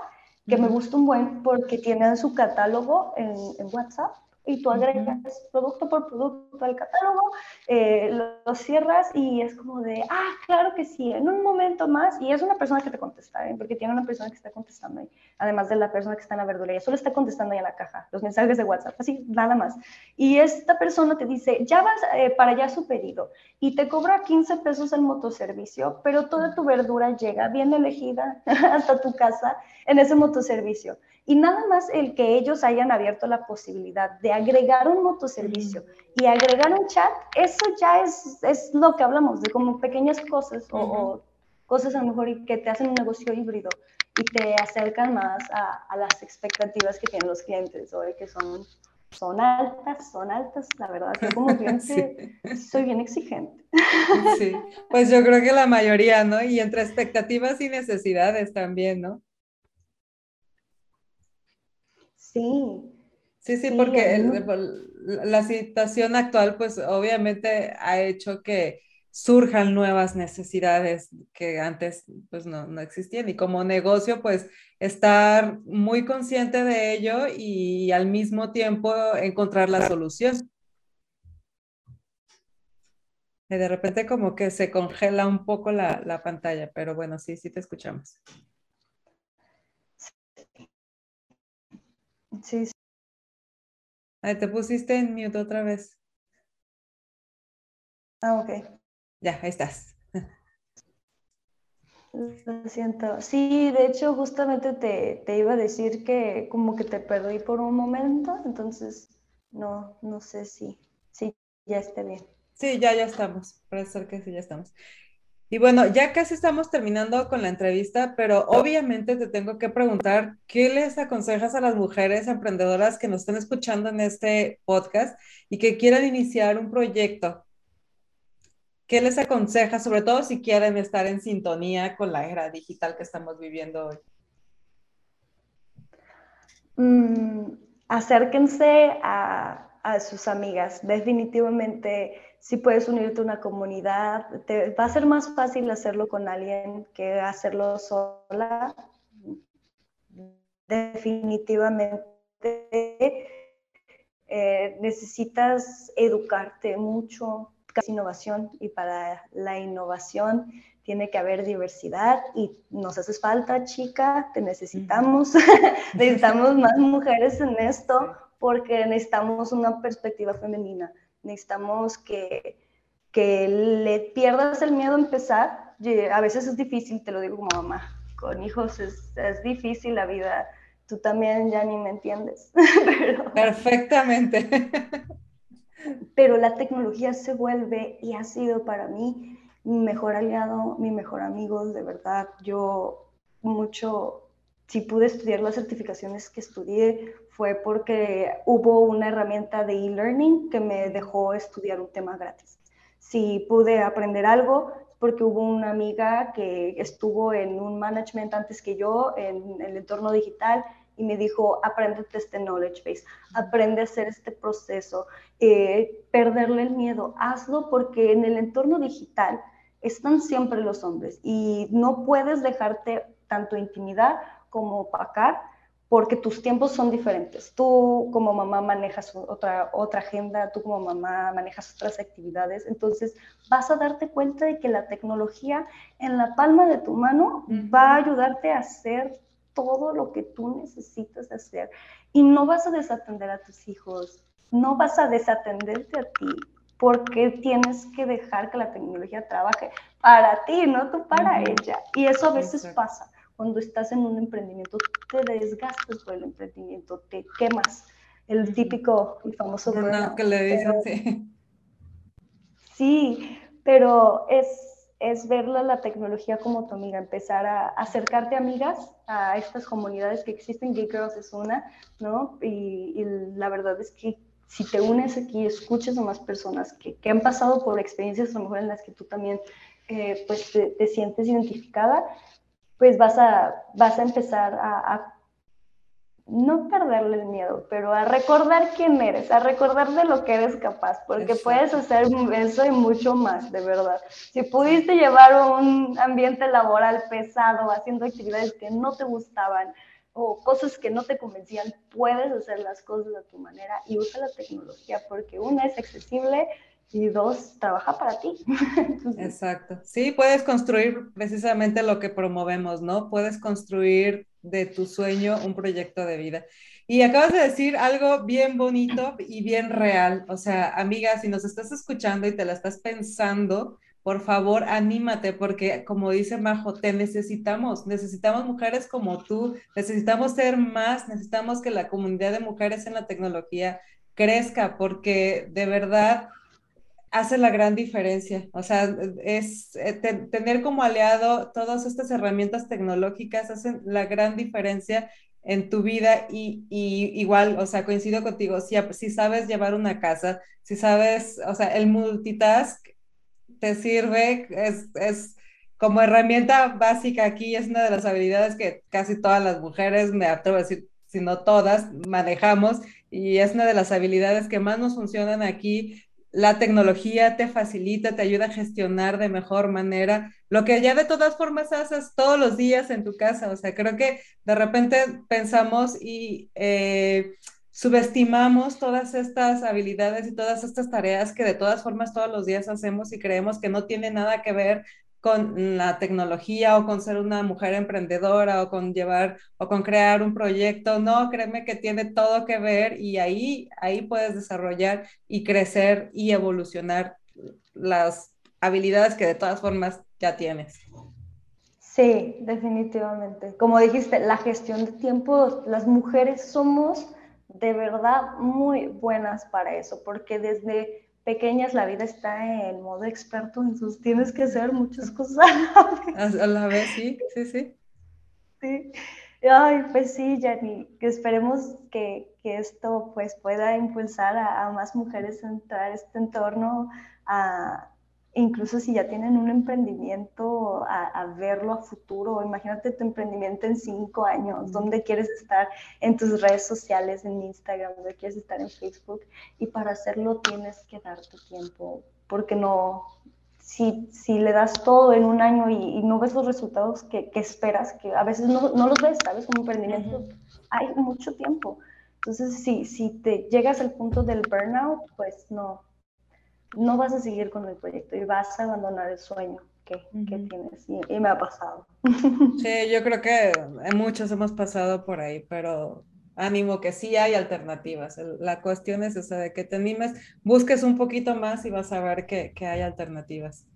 que me gusta un buen porque tienen su catálogo en, en WhatsApp y tú agregas producto por producto al catálogo, eh, lo, cierras y es como de, ah, claro que sí, en un momento más, y es una persona que te contesta, ¿eh? porque tiene una persona que está contestando ahí, además de la persona que está en la verdulería, solo está contestando ahí en la caja, los mensajes de WhatsApp, así, nada más. Y esta persona te dice, ya vas eh, para allá su pedido, y te cobra 15 pesos el motoservicio, pero toda tu verdura llega bien elegida hasta tu casa en ese motoservicio. Y nada más el que ellos hayan abierto la posibilidad de agregar un motoservicio y agregar un chat, eso ya es, es lo que hablamos, de como pequeñas cosas o, cosas a lo mejor que te hacen un negocio híbrido y te acercan más a, a las expectativas que tienen los clientes, o que son, son altas, son altas, la verdad, yo como cliente soy bien exigente. Sí, pues yo creo que la mayoría, ¿no? Y entre expectativas y necesidades también, ¿no? Sí. Sí, sí, porque la situación actual, pues obviamente ha hecho que surjan nuevas necesidades que antes pues no, no, existían y como negocio pues estar muy consciente de ello y al mismo tiempo encontrar la solución. Y de repente como que se congela un poco la, la pantalla, pero bueno, sí, sí te escuchamos. Sí. Ahí te pusiste en mute otra vez. Ah, ok. Ya, ahí estás. Lo siento. Sí, de hecho, justamente te, te, iba a decir que como que te perdí por un momento, entonces no, no sé si, si ya esté bien. Sí, ya, ya estamos. Parece ser que sí, ya estamos. Y bueno, ya casi estamos terminando con la entrevista, pero obviamente te tengo que preguntar, ¿qué les aconsejas a las mujeres emprendedoras que nos están escuchando en este podcast y que quieran iniciar un proyecto? ¿Qué les aconsejas, sobre todo si quieren estar en sintonía con la era digital que estamos viviendo hoy? Mm, acérquense a, a sus amigas. Definitivamente si puedes unirte a una comunidad, te, va a ser más fácil hacerlo con alguien que hacerlo sola. Definitivamente eh, necesitas educarte mucho, casi innovación, y para la innovación tiene que haber diversidad y nos haces falta, chica, te necesitamos, necesitamos más mujeres en esto porque necesitamos una perspectiva femenina necesitamos que, que le pierdas el miedo a empezar. A veces es difícil, te lo digo como mamá, con hijos es, es difícil la vida. Tú también ya ni me entiendes. Perfectamente. Pero la tecnología se vuelve y ha sido para mí mi mejor aliado, mi mejor amigo, de verdad. Yo mucho, si pude estudiar las certificaciones que estudié, fue porque hubo una herramienta de e-learning que me dejó estudiar un tema gratis. Si pude aprender algo, porque hubo una amiga que estuvo en un management antes que yo en el entorno digital y me dijo, aprende este knowledge base, aprende a hacer este proceso, eh, perderle el miedo, hazlo porque en el entorno digital están siempre los hombres y no puedes dejarte tanto intimidar como opacar porque tus tiempos son diferentes. Tú como mamá manejas otra, otra agenda, tú como mamá manejas otras actividades, entonces vas a darte cuenta de que la tecnología en la palma de tu mano va a ayudarte a hacer todo lo que tú necesitas hacer. Y no vas a desatender a tus hijos, no vas a desatenderte a ti, porque tienes que dejar que la tecnología trabaje para ti, no tú para ella. Y eso a veces pasa cuando estás en un emprendimiento, te desgastas por el emprendimiento, te quemas. El típico y famoso no, que le dicen, sí. Sí, pero es, es verla la tecnología como tu amiga, empezar a acercarte a amigas, a estas comunidades que existen, Gay Girls es una, ¿no? Y, la verdad es que si te unes aquí, escuchas a más personas que, que, han pasado por experiencias a lo mejor en las que tú también eh, pues te, te, sientes identificada, pues vas a, vas a empezar a, no perderle el miedo, pero a recordar quién eres, a recordar de lo que eres capaz, porque puedes hacer eso y mucho más, de verdad. Si pudiste llevar un ambiente laboral pesado, haciendo actividades que no te gustaban o cosas que no te convencían, puedes hacer las cosas a tu manera y usa la tecnología, porque una es accesible, y dos, trabaja para ti. Exacto. Sí, puedes construir precisamente lo que promovemos, ¿no? Puedes construir de tu sueño un proyecto de vida. Y acabas de decir algo bien bonito y bien real. O sea, amiga, si nos estás escuchando y te la estás pensando, por favor, anímate, porque como dice Majo, te necesitamos, necesitamos mujeres como tú, necesitamos ser más, necesitamos que la comunidad de mujeres en la tecnología crezca, porque de verdad hace la gran diferencia. O sea, es eh, tener como aliado todas estas herramientas tecnológicas hacen la gran diferencia en tu vida y, igual, o sea, coincido contigo, si, si sabes llevar una casa, si sabes, o sea, el multitask te sirve, es, es como herramienta básica aquí, es una de las habilidades que casi todas las mujeres, me atrevo a decir, si no todas, manejamos y es una de las habilidades que más nos funcionan aquí la tecnología te facilita, te ayuda a gestionar de mejor manera lo que ya de todas formas haces todos los días en tu casa. O sea, creo que de repente pensamos y eh, subestimamos todas estas habilidades y todas estas tareas que de todas formas todos los días hacemos y creemos que no tiene nada que ver con la tecnología o con ser una mujer emprendedora o con llevar o con crear un proyecto. No, créeme que tiene todo que ver y ahí, ahí puedes desarrollar y crecer y evolucionar las habilidades que de todas formas ya tienes. Sí, definitivamente. Como dijiste, la gestión de tiempo, las mujeres somos de verdad muy buenas para eso, porque desde pequeñas la vida está en modo experto, entonces tienes que hacer muchas cosas a la vez. sí, sí, sí. Sí. Ay, pues sí, Jenny, que esperemos que, que, esto pues pueda impulsar a, a, más mujeres a entrar a este entorno, a, incluso si ya tienen un emprendimiento, a, verlo a futuro. Imagínate tu emprendimiento en cinco años, dónde quieres estar en tus redes sociales, en Instagram, dónde quieres estar en Facebook. Y para hacerlo tienes que darte tiempo, porque no, si, si le das todo en un año y, no ves los resultados que, que, esperas, que a veces no, no los ves, ¿sabes? Como emprendimiento hay mucho tiempo. Entonces, si, si te llegas al punto del burnout, pues no, no vas a seguir con el proyecto y vas a abandonar el sueño que, que tienes. Y, me ha pasado. Sí, yo creo que muchos hemos pasado por ahí, pero ánimo que sí hay alternativas. La cuestión es esa de que te animes, busques un poquito más y vas a ver que, que hay alternativas.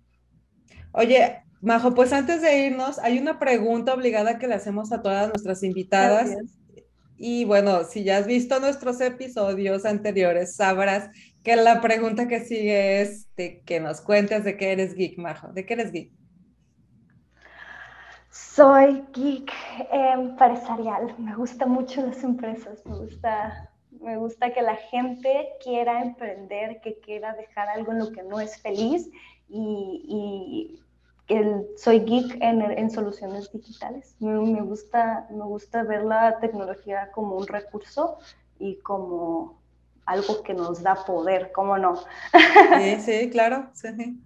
Oye, Majo, pues antes de irnos, hay una pregunta obligada que le hacemos a todas nuestras invitadas. Y bueno, si ya has visto nuestros episodios anteriores, sabrás que la pregunta que sigue es de que nos cuentes de qué eres geek, Majo. ¿De qué eres geek? Soy geek empresarial. Me gustan mucho las empresas. Me gusta, me gusta que la gente quiera emprender, que quiera dejar algo en lo que no es feliz. Y, soy geek en, en, soluciones digitales. Me, me, gusta, me gusta ver la tecnología como un recurso y como algo que nos da poder, ¿cómo no? Sí, sí, claro, sí.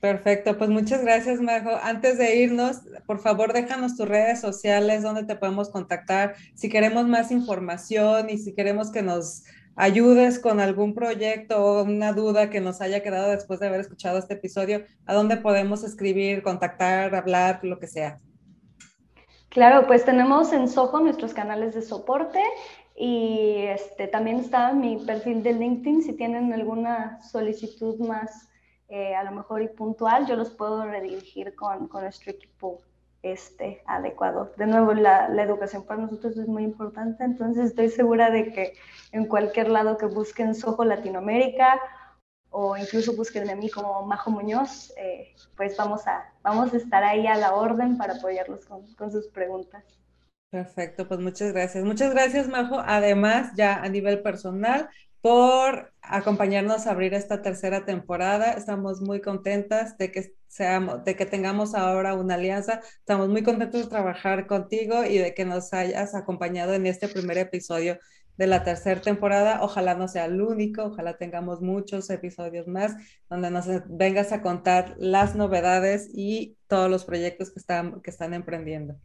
Perfecto, pues muchas gracias, Majo. Antes de irnos, por favor, déjanos tus redes sociales, donde te podemos contactar, si queremos más información y si queremos que nos ayudes con algún proyecto o una duda que nos haya quedado después de haber escuchado este episodio, ¿a dónde podemos escribir, contactar, hablar, lo que sea? Claro, pues tenemos en Soho nuestros canales de soporte y este, también está mi perfil de LinkedIn. Si tienen alguna solicitud más, eh, a lo mejor y puntual, yo los puedo redirigir con, con nuestro equipo este, adecuado. De nuevo, la, la, educación para nosotros es muy importante, entonces estoy segura de que en cualquier lado que busquen Soho Latinoamérica o incluso busquen a mí como Majo Muñoz, eh, pues vamos a, vamos a estar ahí a la orden para apoyarlos con, con sus preguntas. Perfecto, pues muchas gracias. Muchas gracias, Majo. Además, ya a nivel personal, por acompañarnos a abrir esta tercera temporada. Estamos muy contentas de que seamos, de que tengamos ahora una alianza. Estamos muy contentos de trabajar contigo y de que nos hayas acompañado en este primer episodio de la tercera temporada. Ojalá no sea el único, ojalá tengamos muchos episodios más donde nos vengas a contar las novedades y todos los proyectos que están, que están emprendiendo.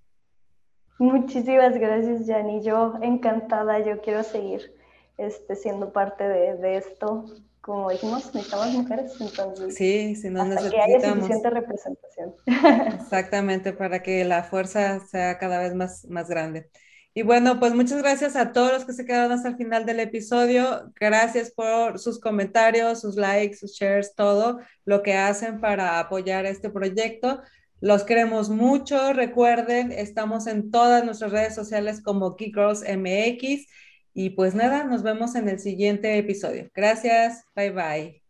Muchísimas gracias, Jani. Yo encantada, yo quiero seguir este, siendo parte de, de esto. Como dijimos, necesitamos mujeres, entonces. Sí, si nos necesitamos. que haya suficiente representación. Exactamente, para que la fuerza sea cada vez más, más grande. Y bueno, pues muchas gracias a todos los que se quedaron hasta el final del episodio. Gracias por sus comentarios, sus likes, sus shares, todo lo que hacen para apoyar este proyecto. Los queremos mucho. Recuerden, estamos en todas nuestras redes sociales como Geek Girls MX. Y pues nada, nos vemos en el siguiente episodio. Gracias. Bye bye.